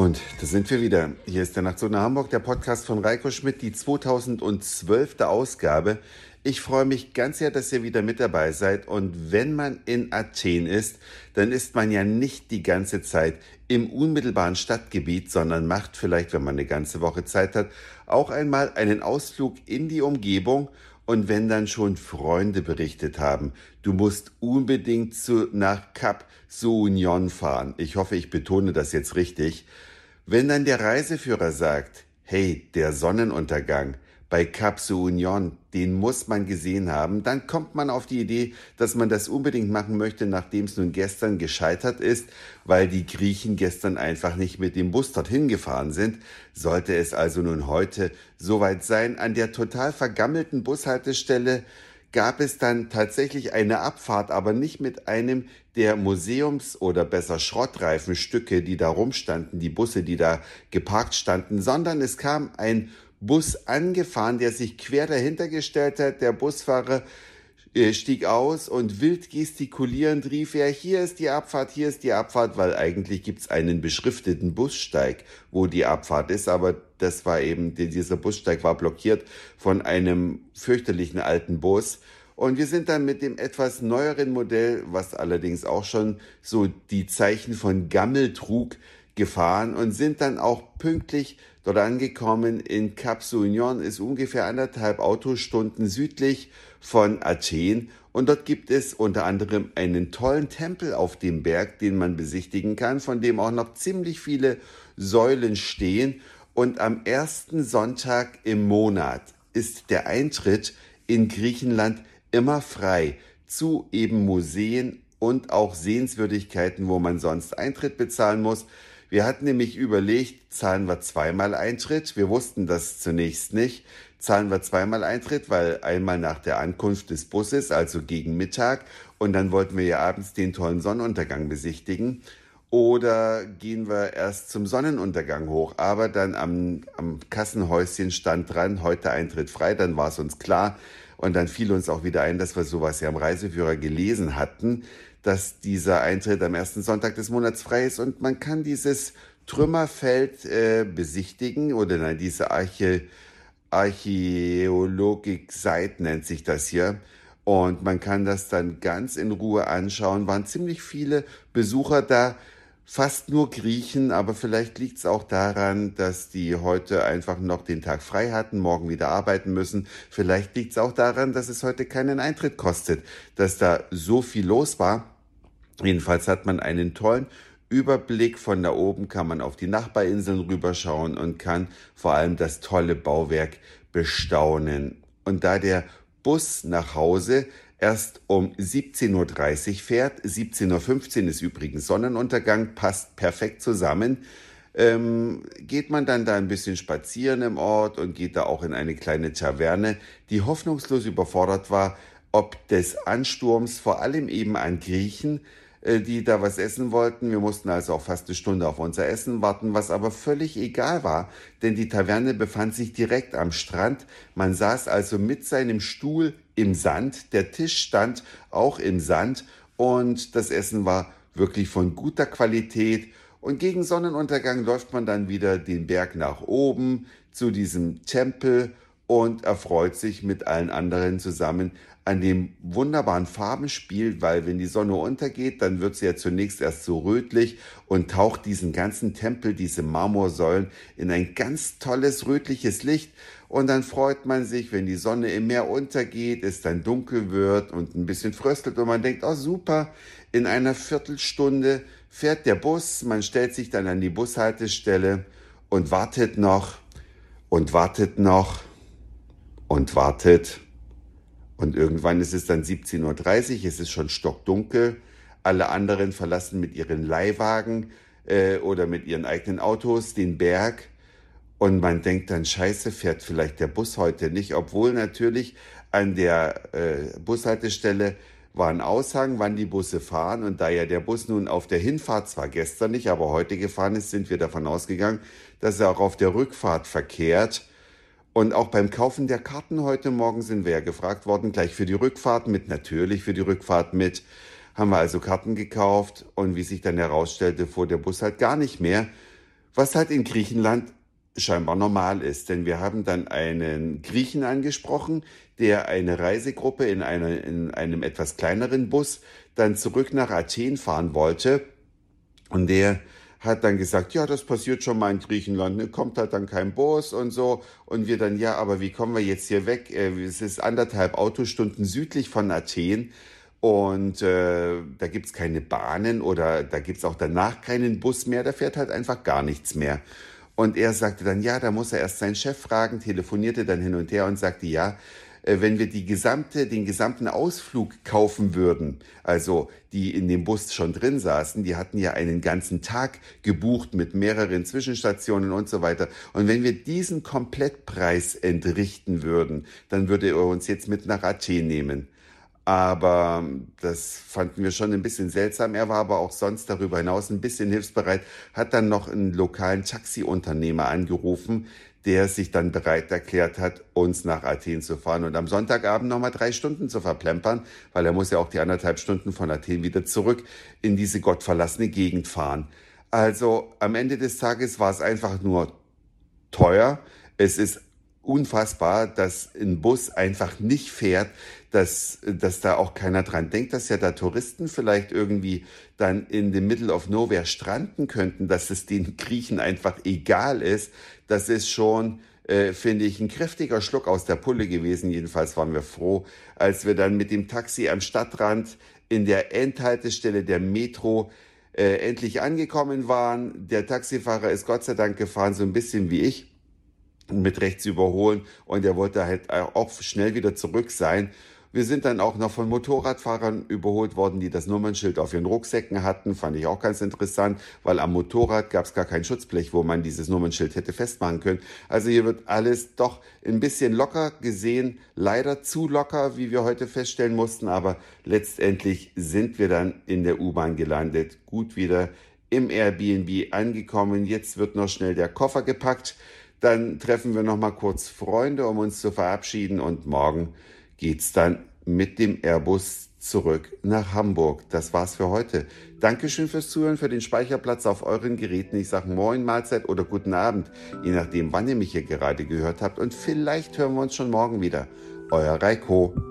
Und da sind wir wieder. Hier ist der Nachtzug nach Hamburg, der Podcast von Reiko Schmidt, die 2012. Ausgabe. Ich freue mich ganz sehr, dass ihr wieder mit dabei seid. Und wenn man in Athen ist, dann ist man ja nicht die ganze Zeit im unmittelbaren Stadtgebiet, sondern macht vielleicht, wenn man eine ganze Woche Zeit hat, auch einmal einen Ausflug in die Umgebung und wenn dann schon Freunde berichtet haben, du musst unbedingt zu, nach Cap Sounion fahren. Ich hoffe, ich betone das jetzt richtig. Wenn dann der Reiseführer sagt, hey, der Sonnenuntergang, bei Cap Union, den muss man gesehen haben, dann kommt man auf die Idee, dass man das unbedingt machen möchte, nachdem es nun gestern gescheitert ist, weil die Griechen gestern einfach nicht mit dem Bus dorthin gefahren sind. Sollte es also nun heute soweit sein, an der total vergammelten Bushaltestelle gab es dann tatsächlich eine Abfahrt, aber nicht mit einem der Museums- oder besser Schrottreifenstücke, die da rumstanden, die Busse, die da geparkt standen, sondern es kam ein Bus angefahren, der sich quer dahinter gestellt hat. Der Busfahrer stieg aus und wild gestikulierend rief er, hier ist die Abfahrt, hier ist die Abfahrt, weil eigentlich gibt's einen beschrifteten Bussteig, wo die Abfahrt ist, aber das war eben, dieser Bussteig war blockiert von einem fürchterlichen alten Bus. Und wir sind dann mit dem etwas neueren Modell, was allerdings auch schon so die Zeichen von Gammel trug, gefahren und sind dann auch pünktlich dort angekommen. In Cap Sounion ist ungefähr anderthalb Autostunden südlich von Athen und dort gibt es unter anderem einen tollen Tempel auf dem Berg, den man besichtigen kann, von dem auch noch ziemlich viele Säulen stehen. Und am ersten Sonntag im Monat ist der Eintritt in Griechenland immer frei zu eben Museen und auch Sehenswürdigkeiten, wo man sonst Eintritt bezahlen muss. Wir hatten nämlich überlegt, zahlen wir zweimal Eintritt. Wir wussten das zunächst nicht. Zahlen wir zweimal Eintritt, weil einmal nach der Ankunft des Busses, also gegen Mittag, und dann wollten wir ja abends den tollen Sonnenuntergang besichtigen. Oder gehen wir erst zum Sonnenuntergang hoch. Aber dann am, am Kassenhäuschen stand dran, heute Eintritt frei, dann war es uns klar. Und dann fiel uns auch wieder ein, dass wir sowas ja am Reiseführer gelesen hatten dass dieser Eintritt am ersten Sonntag des Monats frei ist und man kann dieses Trümmerfeld äh, besichtigen oder nein, diese Arche, Archäologik-Site nennt sich das hier. Und man kann das dann ganz in Ruhe anschauen. Waren ziemlich viele Besucher da, fast nur Griechen, aber vielleicht liegt es auch daran, dass die heute einfach noch den Tag frei hatten, morgen wieder arbeiten müssen. Vielleicht liegt es auch daran, dass es heute keinen Eintritt kostet, dass da so viel los war. Jedenfalls hat man einen tollen Überblick. Von da oben kann man auf die Nachbarinseln rüberschauen und kann vor allem das tolle Bauwerk bestaunen. Und da der Bus nach Hause erst um 17.30 Uhr fährt, 17.15 Uhr ist übrigens Sonnenuntergang, passt perfekt zusammen, ähm, geht man dann da ein bisschen spazieren im Ort und geht da auch in eine kleine Taverne, die hoffnungslos überfordert war, ob des Ansturms vor allem eben an Griechen, die da was essen wollten. Wir mussten also auch fast eine Stunde auf unser Essen warten, was aber völlig egal war, denn die Taverne befand sich direkt am Strand. Man saß also mit seinem Stuhl im Sand, der Tisch stand auch im Sand und das Essen war wirklich von guter Qualität. Und gegen Sonnenuntergang läuft man dann wieder den Berg nach oben zu diesem Tempel und erfreut sich mit allen anderen zusammen an dem wunderbaren Farbenspiel, weil wenn die Sonne untergeht, dann wird sie ja zunächst erst so rötlich und taucht diesen ganzen Tempel, diese Marmorsäulen in ein ganz tolles rötliches Licht. Und dann freut man sich, wenn die Sonne im Meer untergeht, es dann dunkel wird und ein bisschen fröstelt und man denkt, oh super, in einer Viertelstunde fährt der Bus, man stellt sich dann an die Bushaltestelle und wartet noch und wartet noch und wartet und irgendwann ist es dann 17.30 Uhr, es ist schon stockdunkel. Alle anderen verlassen mit ihren Leihwagen äh, oder mit ihren eigenen Autos den Berg. Und man denkt dann, scheiße, fährt vielleicht der Bus heute nicht, obwohl natürlich an der äh, Bushaltestelle war ein Aushang, wann die Busse fahren. Und da ja der Bus nun auf der Hinfahrt zwar gestern nicht, aber heute gefahren ist, sind wir davon ausgegangen, dass er auch auf der Rückfahrt verkehrt. Und auch beim Kaufen der Karten heute Morgen sind wir ja gefragt worden, gleich für die Rückfahrt mit, natürlich für die Rückfahrt mit. Haben wir also Karten gekauft und wie sich dann herausstellte, fuhr der Bus halt gar nicht mehr. Was halt in Griechenland scheinbar normal ist. Denn wir haben dann einen Griechen angesprochen, der eine Reisegruppe in, einer, in einem etwas kleineren Bus dann zurück nach Athen fahren wollte. Und der hat dann gesagt, ja, das passiert schon mal in Griechenland, ne? kommt halt dann kein Bus und so. Und wir dann, ja, aber wie kommen wir jetzt hier weg? Äh, es ist anderthalb Autostunden südlich von Athen. Und äh, da gibt's keine Bahnen oder da gibt's auch danach keinen Bus mehr, da fährt halt einfach gar nichts mehr. Und er sagte dann, ja, da muss er erst seinen Chef fragen, telefonierte dann hin und her und sagte, ja, wenn wir die gesamte, den gesamten Ausflug kaufen würden, also die in dem Bus schon drin saßen, die hatten ja einen ganzen Tag gebucht mit mehreren Zwischenstationen und so weiter. Und wenn wir diesen Komplettpreis entrichten würden, dann würde er uns jetzt mit nach Athen nehmen. Aber das fanden wir schon ein bisschen seltsam. Er war aber auch sonst darüber hinaus ein bisschen hilfsbereit, hat dann noch einen lokalen Taxiunternehmer angerufen, der sich dann bereit erklärt hat, uns nach Athen zu fahren und am Sonntagabend nochmal drei Stunden zu verplempern, weil er muss ja auch die anderthalb Stunden von Athen wieder zurück in diese gottverlassene Gegend fahren. Also am Ende des Tages war es einfach nur teuer. Es ist unfassbar, dass ein Bus einfach nicht fährt, dass, dass da auch keiner dran denkt, dass ja da Touristen vielleicht irgendwie dann in the middle of nowhere stranden könnten, dass es den Griechen einfach egal ist. Das ist schon, äh, finde ich, ein kräftiger Schluck aus der Pulle gewesen. Jedenfalls waren wir froh, als wir dann mit dem Taxi am Stadtrand in der Endhaltestelle der Metro äh, endlich angekommen waren. Der Taxifahrer ist Gott sei Dank gefahren, so ein bisschen wie ich mit rechts überholen und er wollte halt auch schnell wieder zurück sein. Wir sind dann auch noch von Motorradfahrern überholt worden, die das Nummernschild auf ihren Rucksäcken hatten. Fand ich auch ganz interessant, weil am Motorrad gab es gar kein Schutzblech, wo man dieses Nummernschild hätte festmachen können. Also hier wird alles doch ein bisschen locker gesehen. Leider zu locker, wie wir heute feststellen mussten. Aber letztendlich sind wir dann in der U-Bahn gelandet. Gut wieder im Airbnb angekommen. Jetzt wird noch schnell der Koffer gepackt. Dann treffen wir noch mal kurz Freunde, um uns zu verabschieden und morgen geht's dann mit dem Airbus zurück nach Hamburg. Das war's für heute. Dankeschön fürs Zuhören, für den Speicherplatz auf euren Geräten. Ich sage Moin, Mahlzeit oder guten Abend, je nachdem, wann ihr mich hier gerade gehört habt. Und vielleicht hören wir uns schon morgen wieder. Euer Reiko.